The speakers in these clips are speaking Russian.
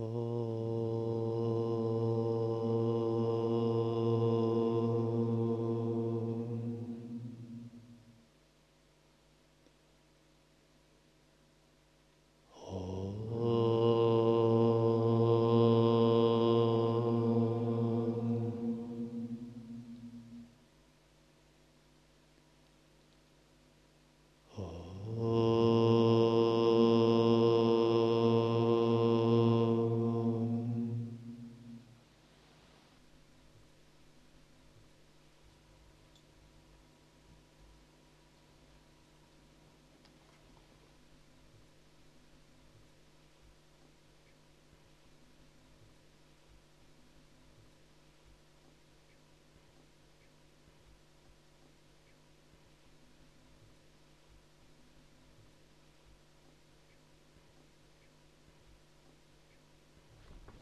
Oh.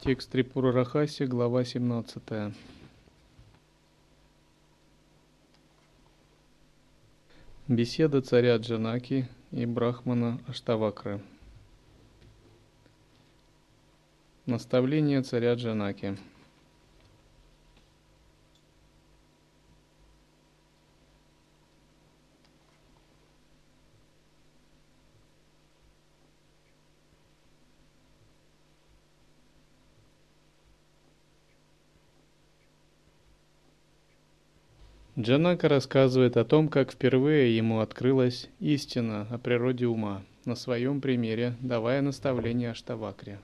Текст Трипура Рахаси, глава 17. Беседа царя Джанаки и Брахмана Аштавакры. Наставление царя Джанаки. Джанака рассказывает о том, как впервые ему открылась истина о природе ума, на своем примере, давая наставление Аштавакре.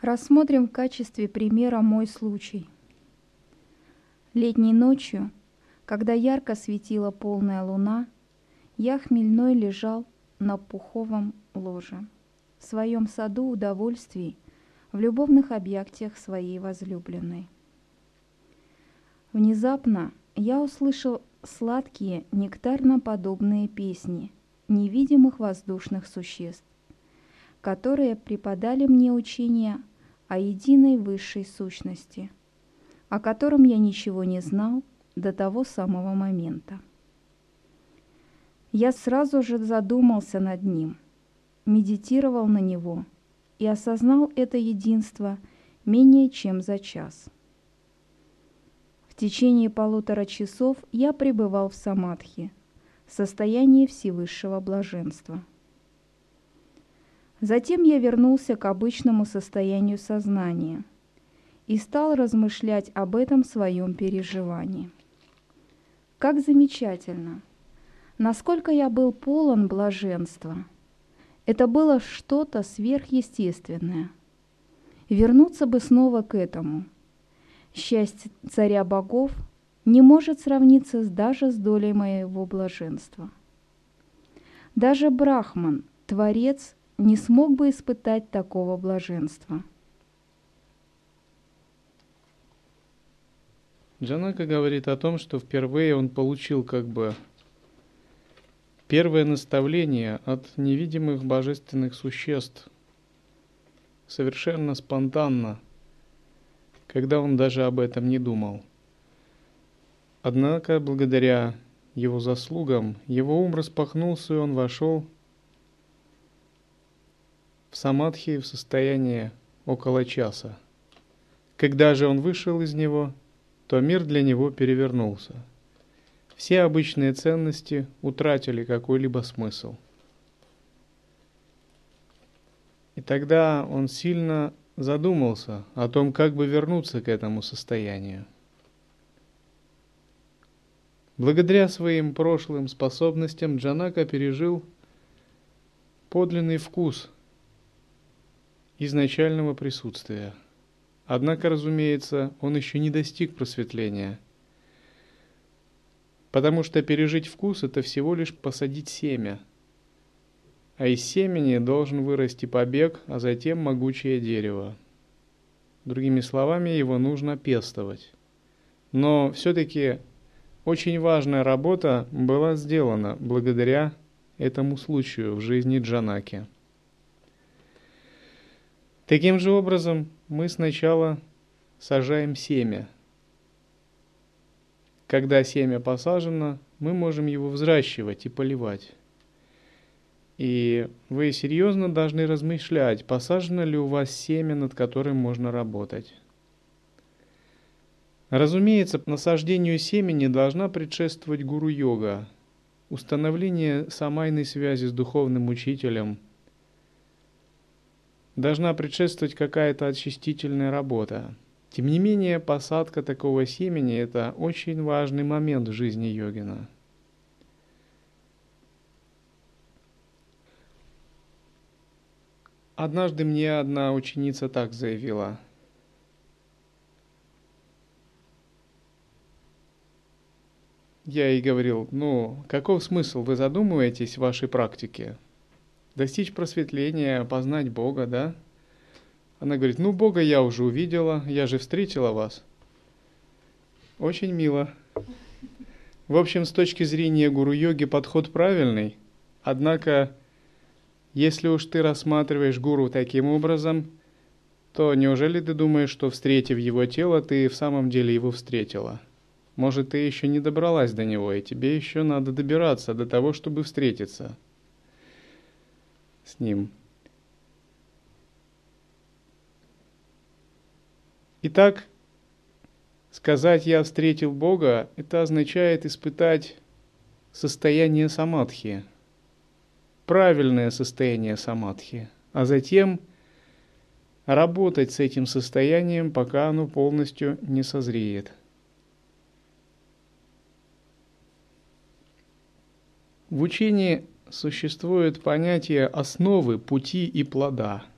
Рассмотрим в качестве примера мой случай. Летней ночью, когда ярко светила полная луна – я хмельной лежал на пуховом ложе, в своем саду удовольствий, в любовных объятиях своей возлюбленной. Внезапно я услышал сладкие нектарно-подобные песни невидимых воздушных существ, которые преподали мне учение о единой высшей сущности, о котором я ничего не знал до того самого момента. Я сразу же задумался над ним, медитировал на него и осознал это единство менее чем за час. В течение полутора часов я пребывал в самадхи, состоянии всевысшего блаженства. Затем я вернулся к обычному состоянию сознания и стал размышлять об этом своем переживании. Как замечательно – насколько я был полон блаженства. Это было что-то сверхъестественное. Вернуться бы снова к этому. Счастье царя богов не может сравниться даже с долей моего блаженства. Даже Брахман, Творец, не смог бы испытать такого блаженства. Джанака говорит о том, что впервые он получил как бы Первое наставление от невидимых божественных существ совершенно спонтанно, когда он даже об этом не думал. Однако, благодаря его заслугам, его ум распахнулся, и он вошел в самадхи в состоянии около часа. Когда же он вышел из него, то мир для него перевернулся – все обычные ценности утратили какой-либо смысл. И тогда он сильно задумался о том, как бы вернуться к этому состоянию. Благодаря своим прошлым способностям Джанака пережил подлинный вкус изначального присутствия. Однако, разумеется, он еще не достиг просветления – Потому что пережить вкус – это всего лишь посадить семя. А из семени должен вырасти побег, а затем могучее дерево. Другими словами, его нужно пестовать. Но все-таки очень важная работа была сделана благодаря этому случаю в жизни Джанаки. Таким же образом, мы сначала сажаем семя. Когда семя посажено, мы можем его взращивать и поливать. И вы серьезно должны размышлять, посажено ли у вас семя, над которым можно работать. Разумеется, насаждению семени должна предшествовать гуру-йога, установление самайной связи с духовным учителем. Должна предшествовать какая-то очистительная работа. Тем не менее, посадка такого семени – это очень важный момент в жизни йогина. Однажды мне одна ученица так заявила. Я ей говорил, ну, каков смысл вы задумываетесь в вашей практике? Достичь просветления, познать Бога, да? Она говорит, ну Бога я уже увидела, я же встретила вас. Очень мило. В общем, с точки зрения гуру-йоги подход правильный, однако, если уж ты рассматриваешь гуру таким образом, то неужели ты думаешь, что встретив его тело, ты в самом деле его встретила? Может, ты еще не добралась до него, и тебе еще надо добираться до того, чтобы встретиться с ним. Итак, сказать «я встретил Бога» – это означает испытать состояние самадхи, правильное состояние самадхи, а затем работать с этим состоянием, пока оно полностью не созреет. В учении существует понятие основы, пути и плода –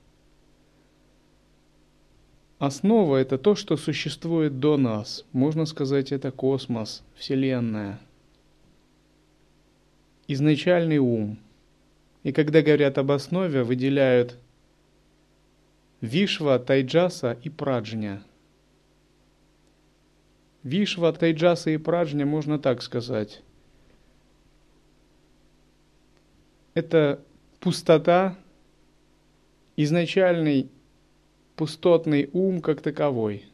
Основа – это то, что существует до нас. Можно сказать, это космос, Вселенная. Изначальный ум. И когда говорят об основе, выделяют Вишва, Тайджаса и Праджня. Вишва, Тайджаса и Праджня можно так сказать. Это пустота, изначальный пустотный ум как таковой.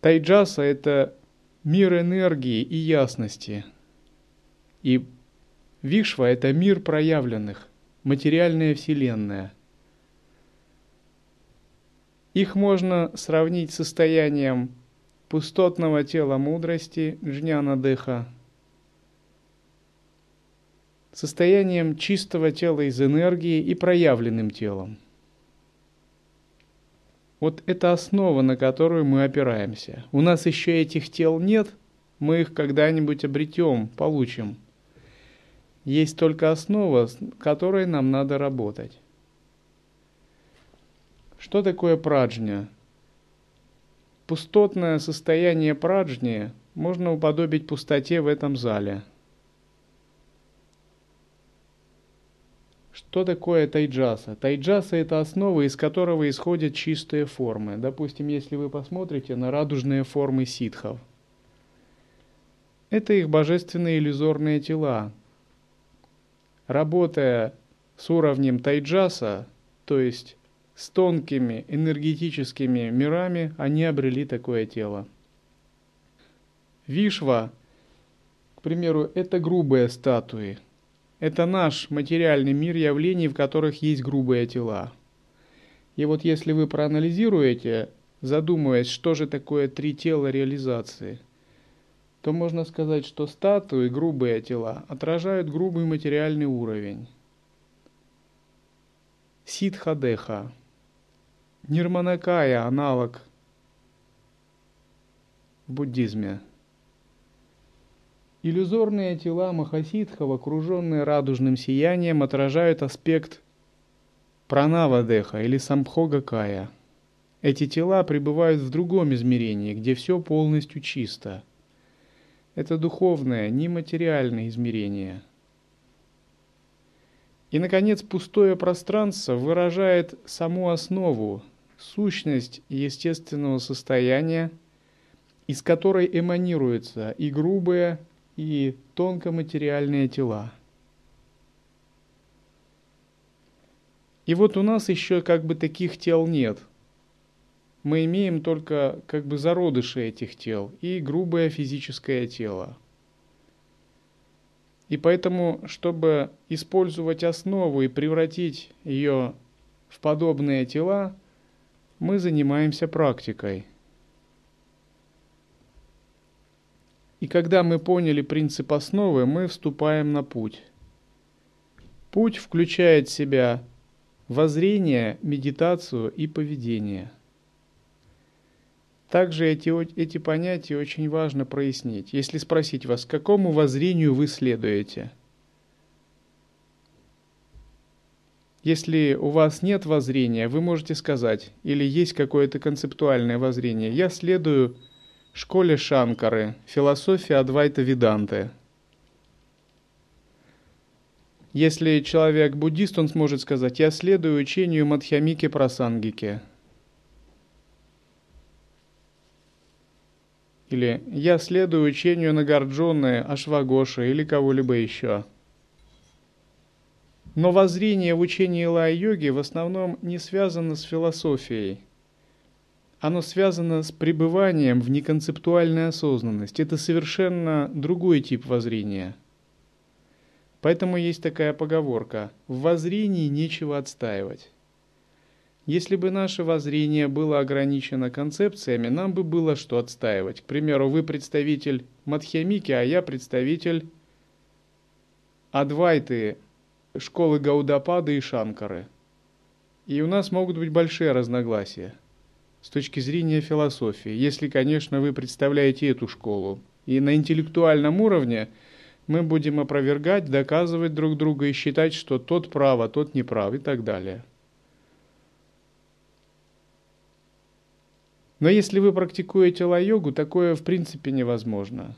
Тайджаса – это мир энергии и ясности. И Вишва – это мир проявленных, материальная вселенная. Их можно сравнить с состоянием пустотного тела мудрости, джняна деха, состоянием чистого тела из энергии и проявленным телом. Вот это основа, на которую мы опираемся. У нас еще этих тел нет, мы их когда-нибудь обретем, получим. Есть только основа, с которой нам надо работать. Что такое праджня? Пустотное состояние праджни можно уподобить пустоте в этом зале – Что такое тайджаса? Тайджаса – это основа, из которого исходят чистые формы. Допустим, если вы посмотрите на радужные формы ситхов. Это их божественные иллюзорные тела. Работая с уровнем тайджаса, то есть с тонкими энергетическими мирами, они обрели такое тело. Вишва, к примеру, это грубые статуи – это наш материальный мир явлений, в которых есть грубые тела. И вот если вы проанализируете, задумываясь, что же такое три тела реализации, то можно сказать, что статуи, грубые тела, отражают грубый материальный уровень. Ситхадеха. Нирманакая – аналог в буддизме – Иллюзорные тела Махасидхов, окруженные радужным сиянием, отражают аспект Пранавадеха или Самбхогакая. Эти тела пребывают в другом измерении, где все полностью чисто. Это духовное, нематериальное измерение. И, наконец, пустое пространство выражает саму основу, сущность естественного состояния, из которой эманируются и грубые, и тонкоматериальные тела. И вот у нас еще как бы таких тел нет. мы имеем только как бы зародыши этих тел и грубое физическое тело. И поэтому, чтобы использовать основу и превратить ее в подобные тела, мы занимаемся практикой. И когда мы поняли принцип основы, мы вступаем на путь. Путь включает в себя воззрение, медитацию и поведение. Также эти, эти понятия очень важно прояснить. Если спросить вас, какому воззрению вы следуете? Если у вас нет воззрения, вы можете сказать, или есть какое-то концептуальное воззрение, я следую школе Шанкары, философия Адвайта Веданты – если человек буддист, он сможет сказать, я следую учению Мадхьямики Прасангики. Или я следую учению Нагарджоны, Ашвагоши или кого-либо еще. Но воззрение в учении Лай-йоги в основном не связано с философией. Оно связано с пребыванием в неконцептуальной осознанности. Это совершенно другой тип воззрения – Поэтому есть такая поговорка «в воззрении нечего отстаивать». Если бы наше воззрение было ограничено концепциями, нам бы было что отстаивать. К примеру, вы представитель Мадхьямики, а я представитель Адвайты, школы Гаудапады и Шанкары. И у нас могут быть большие разногласия с точки зрения философии, если, конечно, вы представляете эту школу. И на интеллектуальном уровне – мы будем опровергать, доказывать друг друга и считать, что тот прав, а тот не прав и так далее. Но если вы практикуете ла-йогу, такое в принципе невозможно,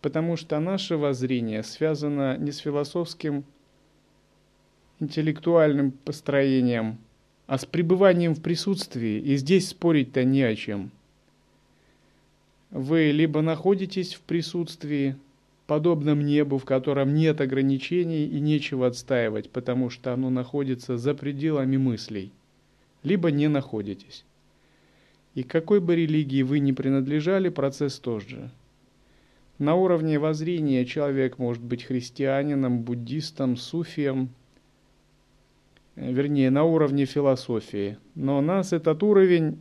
потому что наше воззрение связано не с философским интеллектуальным построением, а с пребыванием в присутствии, и здесь спорить-то не о чем. Вы либо находитесь в присутствии, подобном небу, в котором нет ограничений и нечего отстаивать, потому что оно находится за пределами мыслей, либо не находитесь. И какой бы религии вы ни принадлежали, процесс тот же. На уровне воззрения человек может быть христианином, буддистом, суфием, вернее, на уровне философии. Но нас этот уровень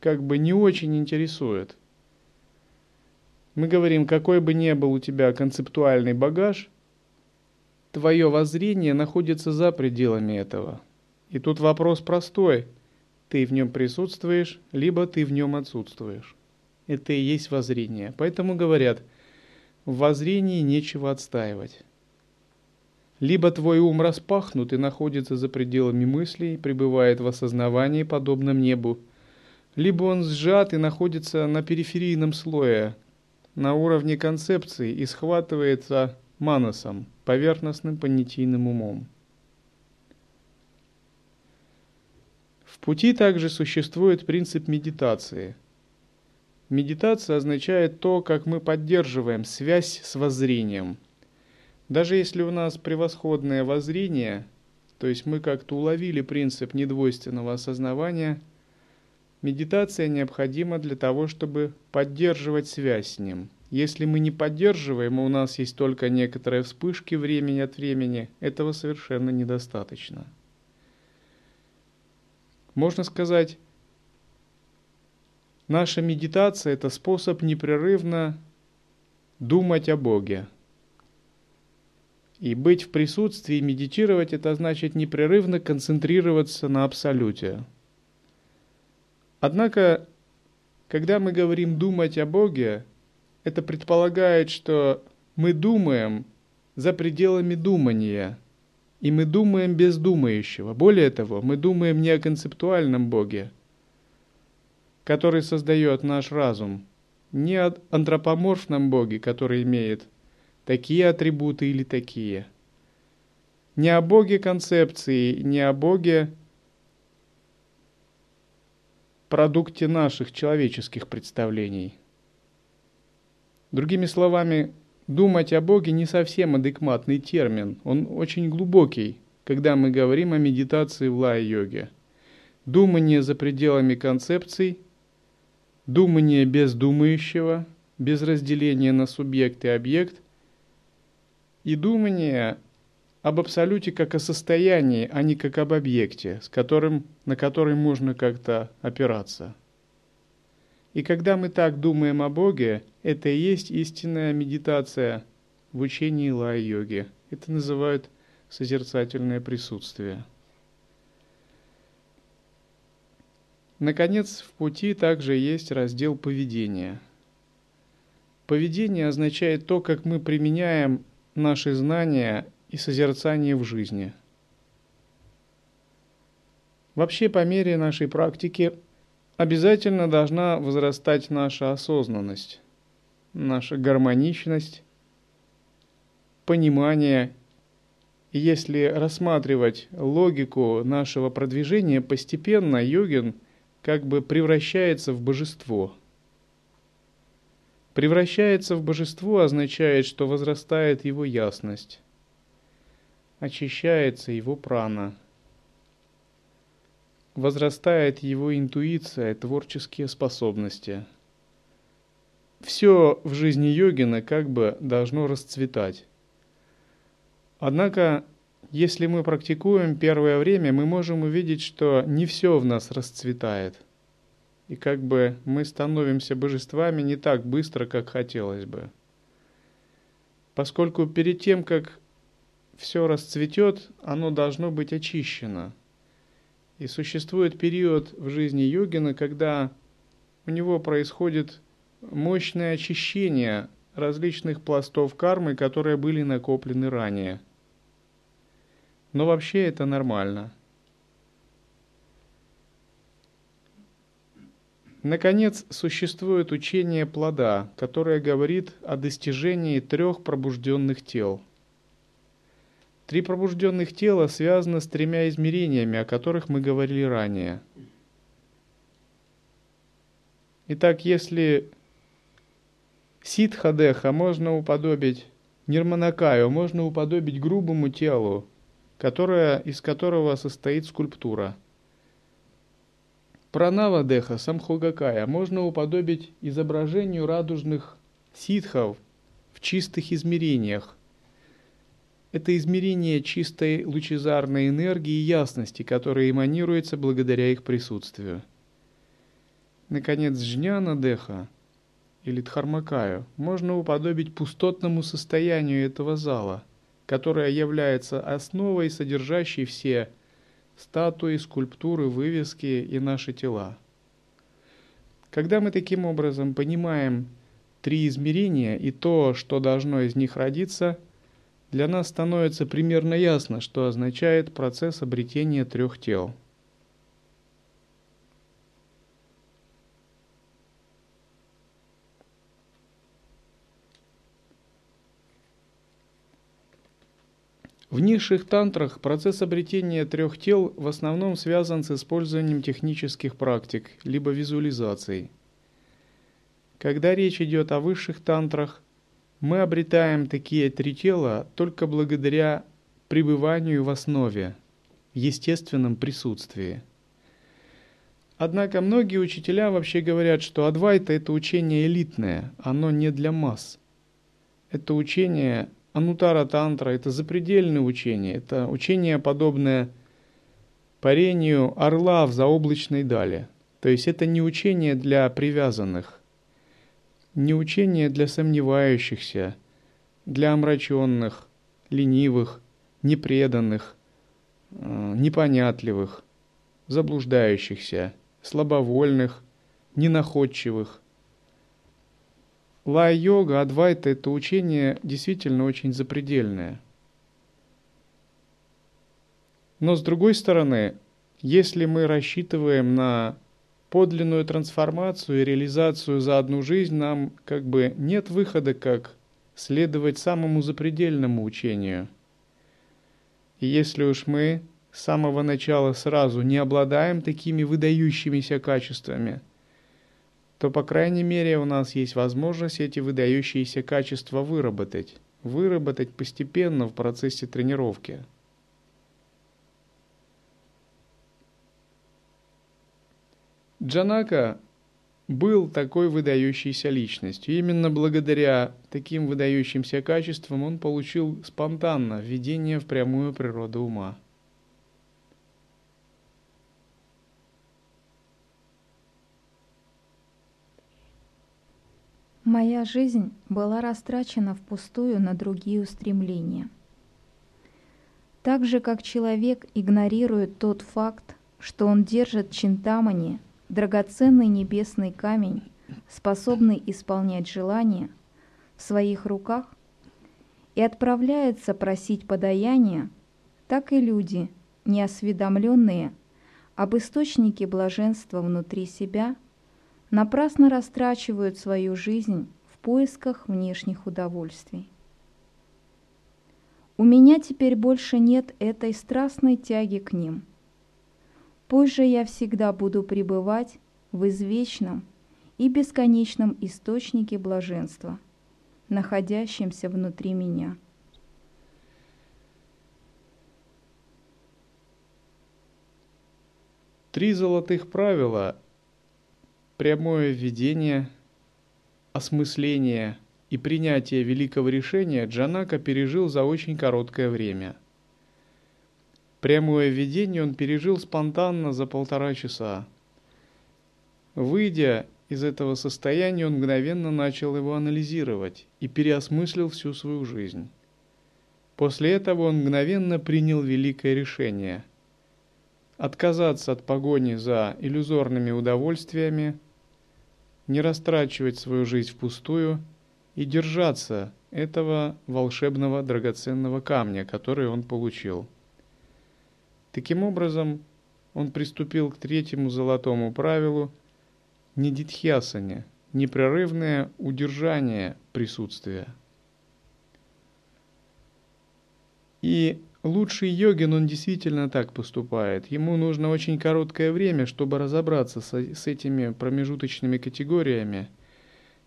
как бы не очень интересует. Мы говорим, какой бы ни был у тебя концептуальный багаж, твое воззрение находится за пределами этого. И тут вопрос простой. Ты в нем присутствуешь, либо ты в нем отсутствуешь. Это и есть воззрение. Поэтому говорят, в воззрении нечего отстаивать. Либо твой ум распахнут и находится за пределами мыслей, пребывает в осознавании, подобном небу, либо он сжат и находится на периферийном слое, на уровне концепции и схватывается манасом, поверхностным понятийным умом. В пути также существует принцип медитации. Медитация означает то, как мы поддерживаем связь с воззрением. Даже если у нас превосходное воззрение, то есть мы как-то уловили принцип недвойственного осознавания – Медитация необходима для того, чтобы поддерживать связь с ним. Если мы не поддерживаем, и у нас есть только некоторые вспышки времени от времени, этого совершенно недостаточно. Можно сказать, наша медитация – это способ непрерывно думать о Боге. И быть в присутствии, медитировать – это значит непрерывно концентрироваться на Абсолюте – Однако, когда мы говорим «думать о Боге», это предполагает, что мы думаем за пределами думания, и мы думаем без думающего. Более того, мы думаем не о концептуальном Боге, который создает наш разум, не о антропоморфном Боге, который имеет такие атрибуты или такие. Не о Боге концепции, не о Боге продукте наших человеческих представлений. Другими словами, думать о Боге не совсем адекватный термин, он очень глубокий, когда мы говорим о медитации в лай-йоге. думание за пределами концепций, думание без думающего, без разделения на субъект и объект, и думание об абсолюте как о состоянии, а не как об объекте, с которым, на который можно как-то опираться. И когда мы так думаем о Боге, это и есть истинная медитация в учении лай-йоги. Это называют созерцательное присутствие. Наконец, в пути также есть раздел поведения. Поведение означает то, как мы применяем наши знания и созерцание в жизни. Вообще, по мере нашей практики обязательно должна возрастать наша осознанность, наша гармоничность, понимание. Если рассматривать логику нашего продвижения, постепенно йогин – как бы превращается в божество. Превращается в божество означает, что возрастает его ясность, очищается его прана, возрастает его интуиция, творческие способности. Все в жизни йогина как бы должно расцветать. Однако если мы практикуем первое время, мы можем увидеть, что не все в нас расцветает. И как бы мы становимся божествами не так быстро, как хотелось бы. Поскольку перед тем, как все расцветет, оно должно быть очищено. И существует период в жизни йогина, когда у него происходит мощное очищение различных пластов кармы, которые были накоплены ранее – но вообще это нормально. Наконец, существует учение плода, которое говорит о достижении трех пробужденных тел. Три пробужденных тела связаны с тремя измерениями, о которых мы говорили ранее. Итак, если ситхадеха можно уподобить нирманакаю, можно уподобить грубому телу, которая, из которого состоит скульптура. Пранава Деха Самхогакая можно уподобить изображению радужных ситхов в чистых измерениях. Это измерение чистой лучезарной энергии и ясности, которая эманируется благодаря их присутствию. Наконец, Жняна Деха или Дхармакаю можно уподобить пустотному состоянию этого зала – которая является основой, содержащей все статуи, скульптуры, вывески и наши тела. Когда мы таким образом понимаем три измерения и то, что должно из них родиться, для нас становится примерно ясно, что означает процесс обретения трех тел – В низших тантрах процесс обретения трех тел в основном связан с использованием технических практик, либо визуализаций. Когда речь идет о высших тантрах, мы обретаем такие три тела только благодаря пребыванию в основе, в естественном присутствии. Однако многие учителя вообще говорят, что Адвайта – это учение элитное, оно не для масс. Это учение Анутара тантра – это запредельное учение, это учение, подобное парению орла в заоблачной дали. То есть это не учение для привязанных, не учение для сомневающихся, для омраченных, ленивых, непреданных, э, непонятливых, заблуждающихся, слабовольных, ненаходчивых, Лай-йога, адвайта – это учение действительно очень запредельное. Но с другой стороны, если мы рассчитываем на подлинную трансформацию и реализацию за одну жизнь, нам как бы нет выхода, как следовать самому запредельному учению. И если уж мы с самого начала сразу не обладаем такими выдающимися качествами – то, по крайней мере, у нас есть возможность эти выдающиеся качества выработать. Выработать постепенно в процессе тренировки. Джанака был такой выдающейся личностью. Именно благодаря таким выдающимся качествам он получил спонтанно введение в прямую природу ума. Моя жизнь была растрачена впустую на другие устремления. Так же, как человек игнорирует тот факт, что он держит чинтамани, драгоценный небесный камень, способный исполнять желания, в своих руках, и отправляется просить подаяния, так и люди, неосведомленные об источнике блаженства внутри себя – напрасно растрачивают свою жизнь в поисках внешних удовольствий. У меня теперь больше нет этой страстной тяги к ним. Пусть же я всегда буду пребывать в извечном и бесконечном источнике блаженства, находящемся внутри меня. Три золотых правила прямое введение, осмысление и принятие великого решения Джанака пережил за очень короткое время. Прямое введение он пережил спонтанно за полтора часа. Выйдя из этого состояния, он мгновенно начал его анализировать и переосмыслил всю свою жизнь. После этого он мгновенно принял великое решение – отказаться от погони за иллюзорными удовольствиями – не растрачивать свою жизнь впустую и держаться этого волшебного драгоценного камня, который он получил. Таким образом, он приступил к третьему золотому правилу недитхьясане, непрерывное удержание присутствия. И Лучший йогин, он действительно так поступает. Ему нужно очень короткое время, чтобы разобраться с, с этими промежуточными категориями,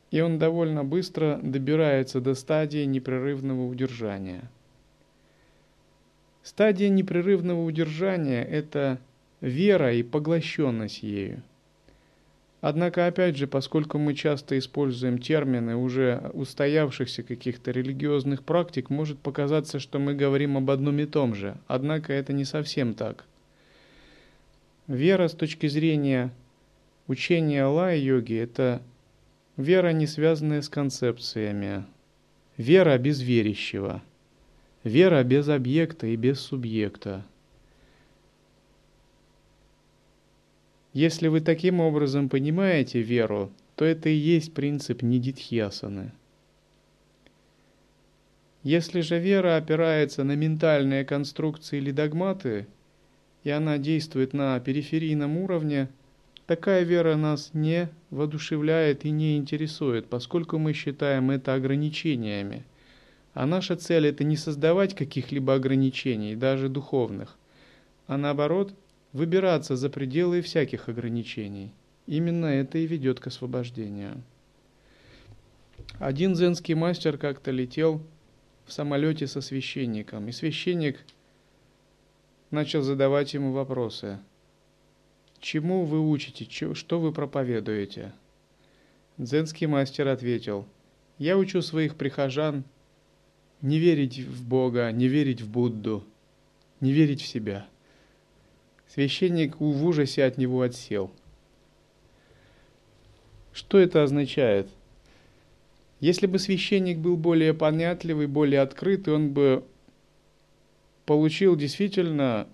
и он довольно быстро добирается до стадии непрерывного удержания. Стадия непрерывного удержания – это вера и поглощенность ею – Однако, опять же, поскольку мы часто используем термины уже устоявшихся каких-то религиозных практик, может показаться, что мы говорим об одном и том же. Однако это не совсем так. Вера с точки зрения учения Аллаха-йоги – это вера, не связанная с концепциями, вера без верящего, вера без объекта и без субъекта – Если вы таким образом понимаете веру, то это и есть принцип нидитхьясаны. Если же вера опирается на ментальные конструкции или догматы, и она действует на периферийном уровне, такая вера нас не воодушевляет и не интересует, поскольку мы считаем это ограничениями. А наша цель это не создавать каких-либо ограничений, даже духовных, а наоборот – выбираться за пределы всяких ограничений. Именно это и ведет к освобождению. Один зенский мастер как-то летел в самолете со священником, и священник начал задавать ему вопросы. «Чему вы учите? Что вы проповедуете?» Дзенский мастер ответил, «Я учу своих прихожан не верить в Бога, не верить в Будду, не верить в себя». Священник в ужасе от него отсел. Что это означает? Если бы священник был более понятливый, более открытый, он бы получил действительно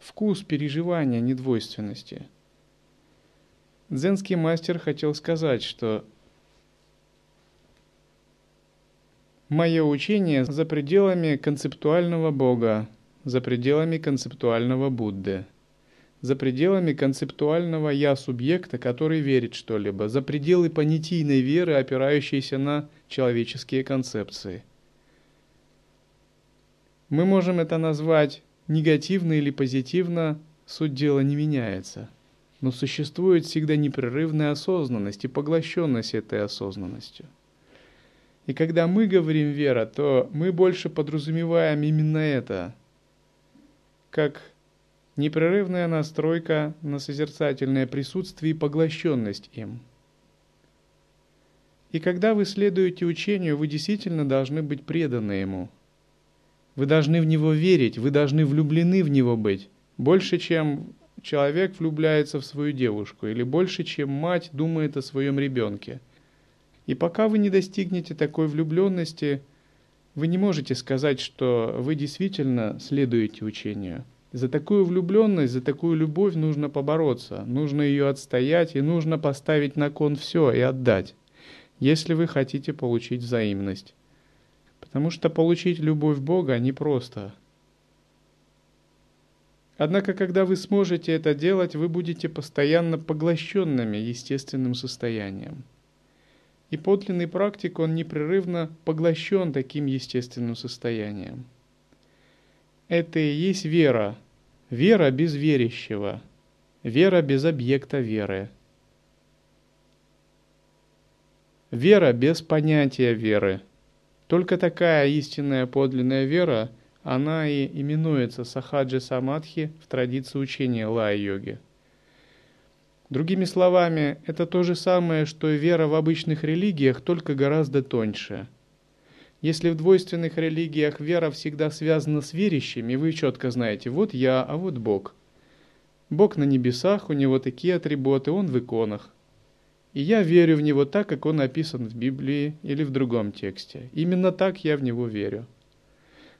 вкус переживания недвойственности. Дзенский мастер хотел сказать, что мое учение за пределами концептуального Бога, за пределами концептуального Будды, за пределами концептуального «я» субъекта, который верит что-либо, за пределы понятийной веры, опирающейся на человеческие концепции. Мы можем это назвать негативно или позитивно, суть дела не меняется. Но существует всегда непрерывная осознанность и поглощенность этой осознанностью. И когда мы говорим «вера», то мы больше подразумеваем именно это – как непрерывная настройка на созерцательное присутствие и поглощенность им. И когда вы следуете учению, вы действительно должны быть преданы ему. Вы должны в него верить, вы должны влюблены в него быть. Больше, чем человек влюбляется в свою девушку, или больше, чем мать думает о своем ребенке. И пока вы не достигнете такой влюбленности, вы не можете сказать, что вы действительно следуете учению. За такую влюбленность, за такую любовь нужно побороться, нужно ее отстоять и нужно поставить на кон все и отдать, если вы хотите получить взаимность. Потому что получить любовь Бога непросто. Однако, когда вы сможете это делать, вы будете постоянно поглощенными естественным состоянием. И подлинный практик, он непрерывно поглощен таким естественным состоянием. Это и есть вера. Вера без верящего. Вера без объекта веры. Вера без понятия веры. Только такая истинная подлинная вера, она и именуется сахаджи самадхи в традиции учения лай-йоги. Другими словами, это то же самое, что и вера в обычных религиях, только гораздо тоньше. Если в двойственных религиях вера всегда связана с верящими, вы четко знаете, вот я, а вот Бог. Бог на небесах, у него такие атрибуты, он в иконах. И я верю в него так, как он описан в Библии или в другом тексте. Именно так я в него верю.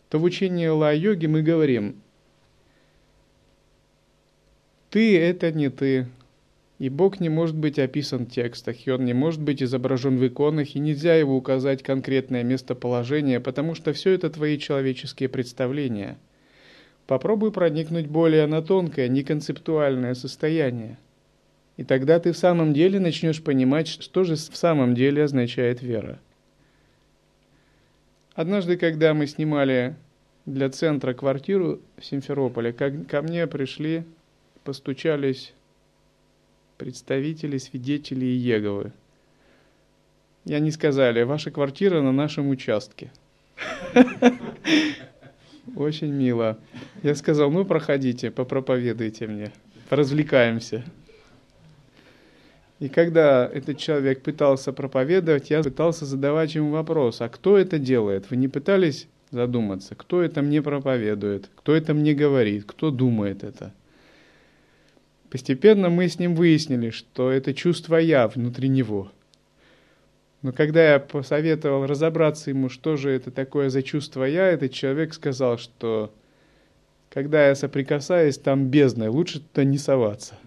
То в учении Ла-йоги мы говорим, ты – это не ты, и Бог не может быть описан в текстах, и Он не может быть изображен в иконах, и нельзя его указать конкретное местоположение, потому что все это твои человеческие представления. Попробуй проникнуть более на тонкое, неконцептуальное состояние. И тогда ты в самом деле начнешь понимать, что же в самом деле означает вера. Однажды, когда мы снимали для центра квартиру в Симферополе, ко мне пришли, постучались представители, свидетели Иеговы. И они сказали, ваша квартира на нашем участке. Очень мило. Я сказал, ну проходите, попроповедуйте мне, развлекаемся. И когда этот человек пытался проповедовать, я пытался задавать ему вопрос, а кто это делает? Вы не пытались задуматься, кто это мне проповедует, кто это мне говорит, кто думает это? Постепенно мы с ним выяснили, что это чувство «я» внутри него. Но когда я посоветовал разобраться ему, что же это такое за чувство «я», этот человек сказал, что когда я соприкасаюсь, там бездна, лучше туда не соваться.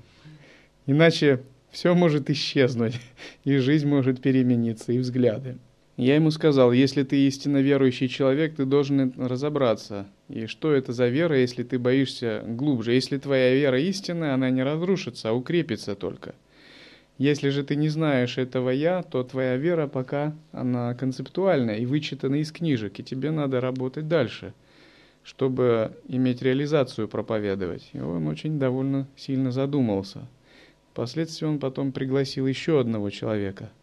Иначе все может исчезнуть, и жизнь может перемениться, и взгляды. Я ему сказал, если ты истинно верующий человек, ты должен разобраться. И что это за вера, если ты боишься глубже? Если твоя вера истинная, она не разрушится, а укрепится только. Если же ты не знаешь этого «я», то твоя вера пока она концептуальная и вычитана из книжек, и тебе надо работать дальше, чтобы иметь реализацию проповедовать. И он очень довольно сильно задумался. Впоследствии он потом пригласил еще одного человека –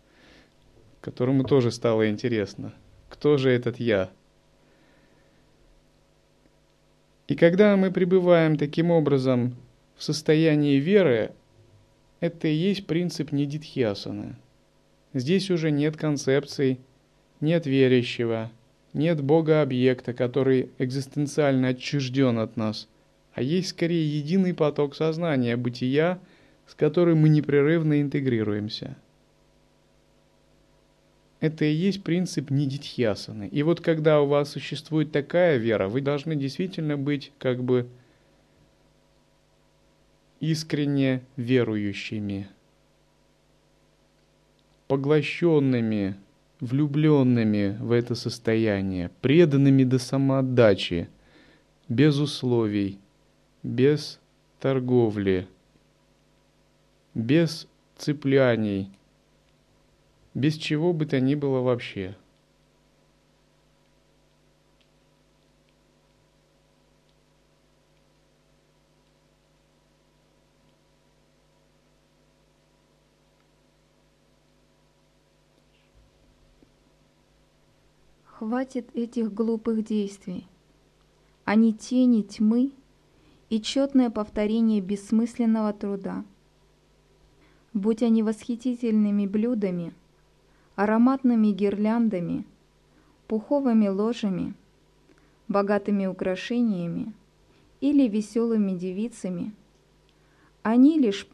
которому тоже стало интересно, кто же этот я. И когда мы пребываем таким образом в состоянии веры, это и есть принцип нидитхьясаны. Здесь уже нет концепций, нет верящего, нет Бога-объекта, который экзистенциально отчужден от нас, а есть скорее единый поток сознания, бытия, с которым мы непрерывно интегрируемся – это и есть принцип нидитхьясаны. И вот когда у вас существует такая вера, вы должны действительно быть как бы искренне верующими, поглощенными, влюбленными в это состояние, преданными до самоотдачи, без условий, без торговли, без цепляний – без чего бы то ни было вообще. Хватит этих глупых действий. Они тени тьмы и четное повторение бессмысленного труда. Будь они восхитительными блюдами, ароматными гирляндами, пуховыми ложами, богатыми украшениями или веселыми девицами, они лишь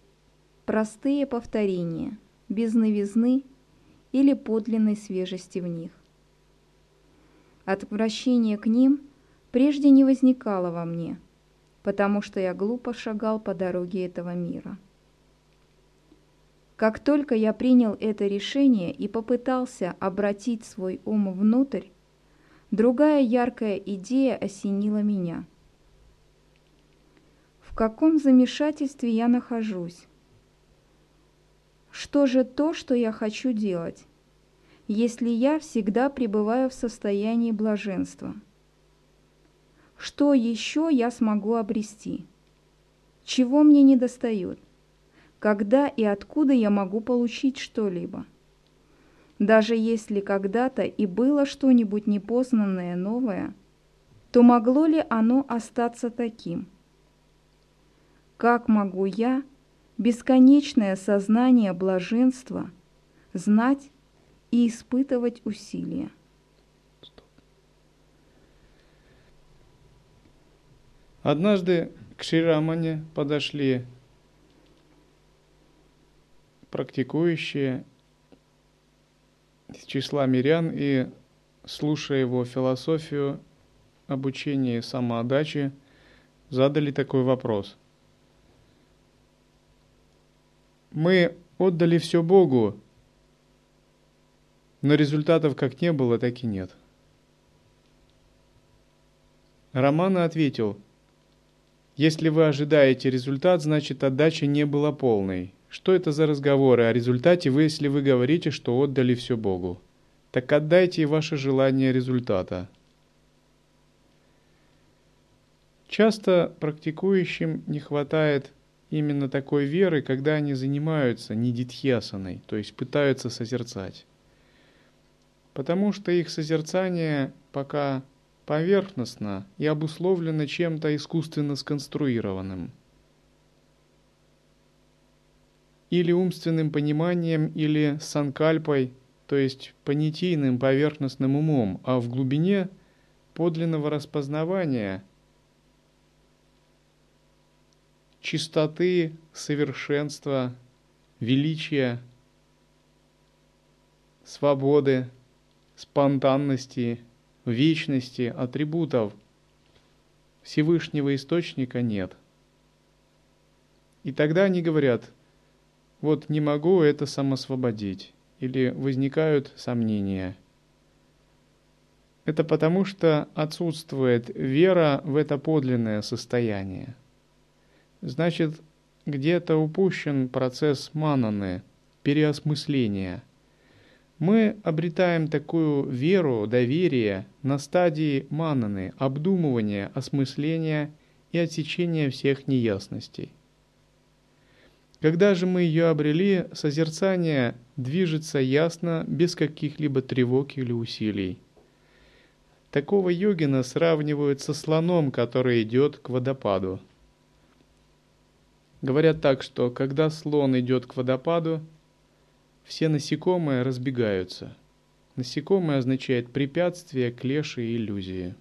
простые повторения, без новизны или подлинной свежести в них. Отвращение к ним прежде не возникало во мне, потому что я глупо шагал по дороге этого мира. Как только я принял это решение и попытался обратить свой ум внутрь, другая яркая идея осенила меня. В каком замешательстве я нахожусь? Что же то, что я хочу делать, если я всегда пребываю в состоянии блаженства? Что еще я смогу обрести? Чего мне не достает? Когда и откуда я могу получить что-либо? Даже если когда-то и было что-нибудь непознанное новое, то могло ли оно остаться таким? Как могу я бесконечное сознание блаженства, знать и испытывать усилия. Однажды к Шрирамане подошли практикующие из числа мирян и, слушая его философию обучения самоотдачи, задали такой вопрос. Мы отдали все Богу, но результатов как не было, так и нет. Романа ответил, если вы ожидаете результат, значит отдача не была полной. Что это за разговоры о результате, вы, если вы говорите, что отдали все Богу? Так отдайте и ваше желание результата. Часто практикующим не хватает именно такой веры, когда они занимаются нидитхьясаной, то есть пытаются созерцать. Потому что их созерцание пока поверхностно и обусловлено чем-то искусственно сконструированным. Или умственным пониманием, или санкальпой, то есть понятийным поверхностным умом, а в глубине подлинного распознавания – чистоты, совершенства, величия, свободы, спонтанности, вечности, атрибутов Всевышнего Источника нет. И тогда они говорят, вот не могу это самосвободить, или возникают сомнения. Это потому, что отсутствует вера в это подлинное состояние – Значит, где-то упущен процесс мананы, переосмысления. Мы обретаем такую веру, доверие на стадии мананы, обдумывания, осмысления и отсечения всех неясностей. Когда же мы ее обрели, созерцание движется ясно, без каких-либо тревог или усилий. Такого йогина сравнивают со слоном, который идет к водопаду. Говорят так, что когда слон идет к водопаду, все насекомые разбегаются. Насекомое означает препятствие, клеши и иллюзии.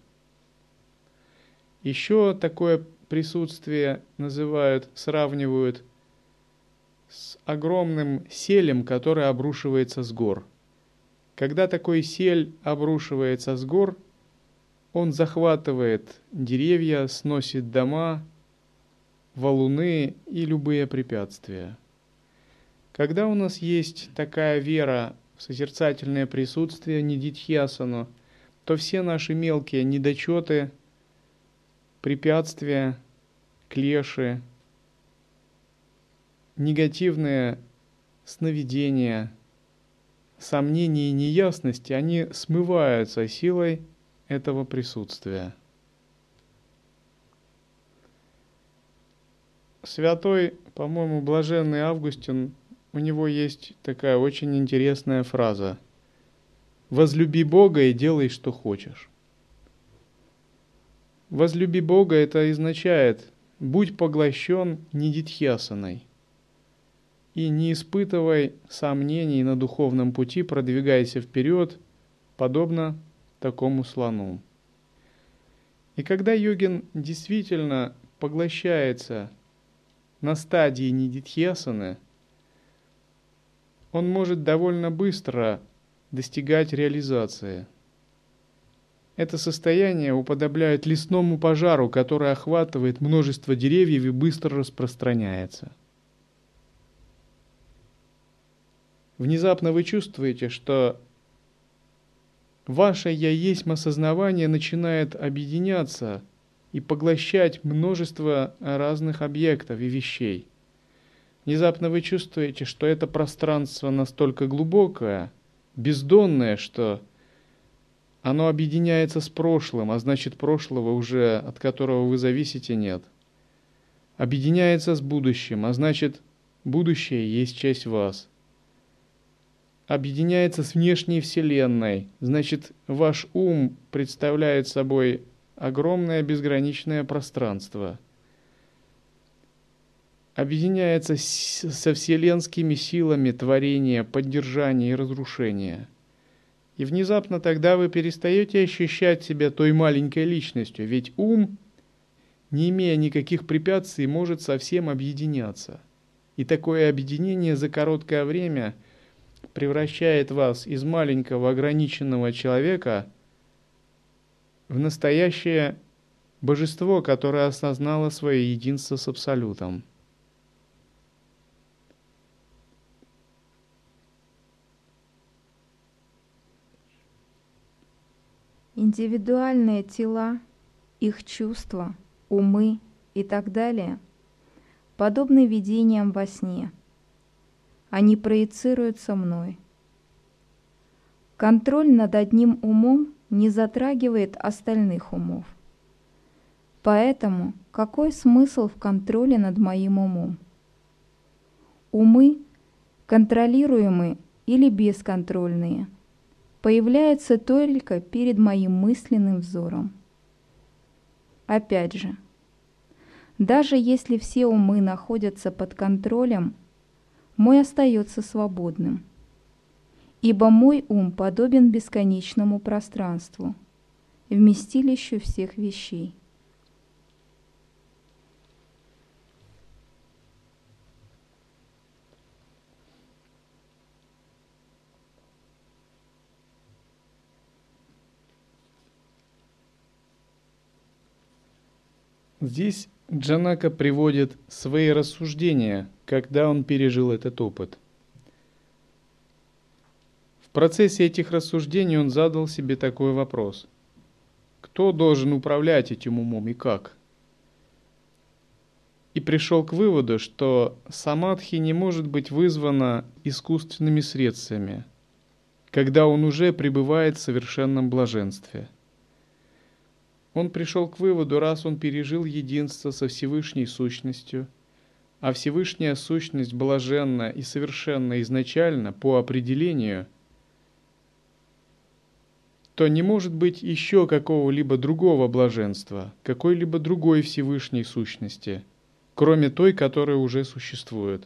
Еще такое присутствие называют, сравнивают с огромным селем, который обрушивается с гор. Когда такой сель обрушивается с гор, он захватывает деревья, сносит дома, валуны и любые препятствия. Когда у нас есть такая вера в созерцательное присутствие Нидитхьясану, то все наши мелкие недочеты, препятствия, клеши, негативные сновидения, сомнения и неясности, они смываются силой этого присутствия. святой, по-моему, блаженный Августин, у него есть такая очень интересная фраза. «Возлюби Бога и делай, что хочешь». «Возлюби Бога» это означает будь поглощен нидитхьясаной и не испытывай сомнений на духовном пути, продвигайся вперед, подобно такому слону. И когда йогин действительно поглощается на стадии нидитхьясаны, он может довольно быстро достигать реализации. Это состояние уподобляет лесному пожару, который охватывает множество деревьев и быстро распространяется. Внезапно вы чувствуете, что ваше «я есть» осознавание начинает объединяться и поглощать множество разных объектов и вещей. Внезапно вы чувствуете, что это пространство настолько глубокое, бездонное, что оно объединяется с прошлым, а значит прошлого уже, от которого вы зависите, нет. Объединяется с будущим, а значит будущее есть часть вас. Объединяется с внешней вселенной, значит ваш ум представляет собой огромное безграничное пространство. Объединяется со вселенскими силами творения, поддержания и разрушения – и внезапно тогда вы перестаете ощущать себя той маленькой личностью, ведь ум, не имея никаких препятствий, может совсем объединяться. И такое объединение за короткое время превращает вас из маленького ограниченного человека в настоящее божество, которое осознало свое единство с Абсолютом. Индивидуальные тела, их чувства, умы и так далее подобны видениям во сне. Они проецируются мной. Контроль над одним умом не затрагивает остальных умов. Поэтому какой смысл в контроле над моим умом? Умы, контролируемые или бесконтрольные – появляется только перед моим мысленным взором. Опять же, даже если все умы находятся под контролем, мой остается свободным, ибо мой ум подобен бесконечному пространству, вместилищу всех вещей. Здесь Джанака приводит свои рассуждения, когда он пережил этот опыт. В процессе этих рассуждений он задал себе такой вопрос. Кто должен управлять этим умом и как? И пришел к выводу, что самадхи не может быть вызвана искусственными средствами, когда он уже пребывает в совершенном блаженстве – он пришел к выводу, раз он пережил единство со Всевышней сущностью, а Всевышняя сущность блаженна и совершенна изначально по определению, то не может быть еще какого-либо другого блаженства, какой-либо другой Всевышней сущности, кроме той, которая уже существует.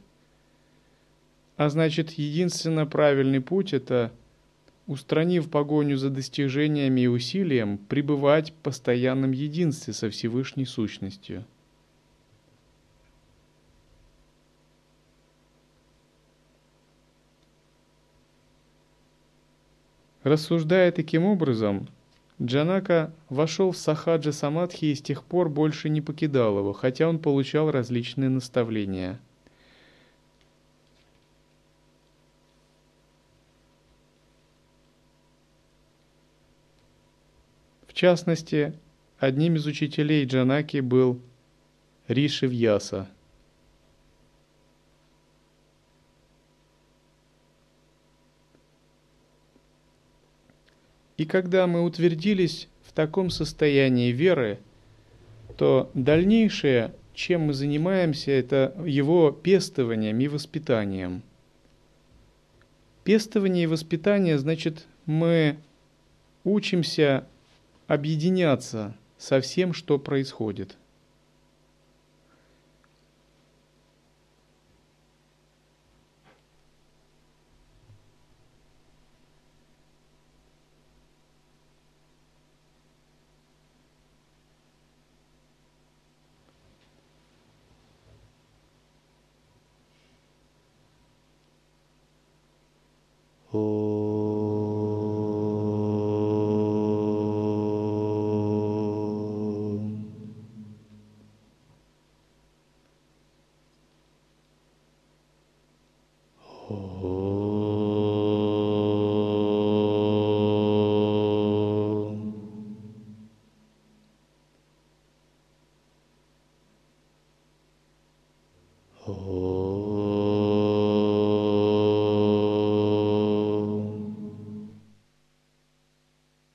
А значит, единственно правильный путь – это – устранив погоню за достижениями и усилием, пребывать в постоянном единстве со Всевышней Сущностью. Рассуждая таким образом, Джанака вошел в сахаджа самадхи и с тех пор больше не покидал его, хотя он получал различные наставления – частности, одним из учителей Джанаки был Риши Вьяса. И когда мы утвердились в таком состоянии веры, то дальнейшее, чем мы занимаемся, это его пестованием и воспитанием. Пестование и воспитание значит, мы учимся объединяться со всем, что происходит.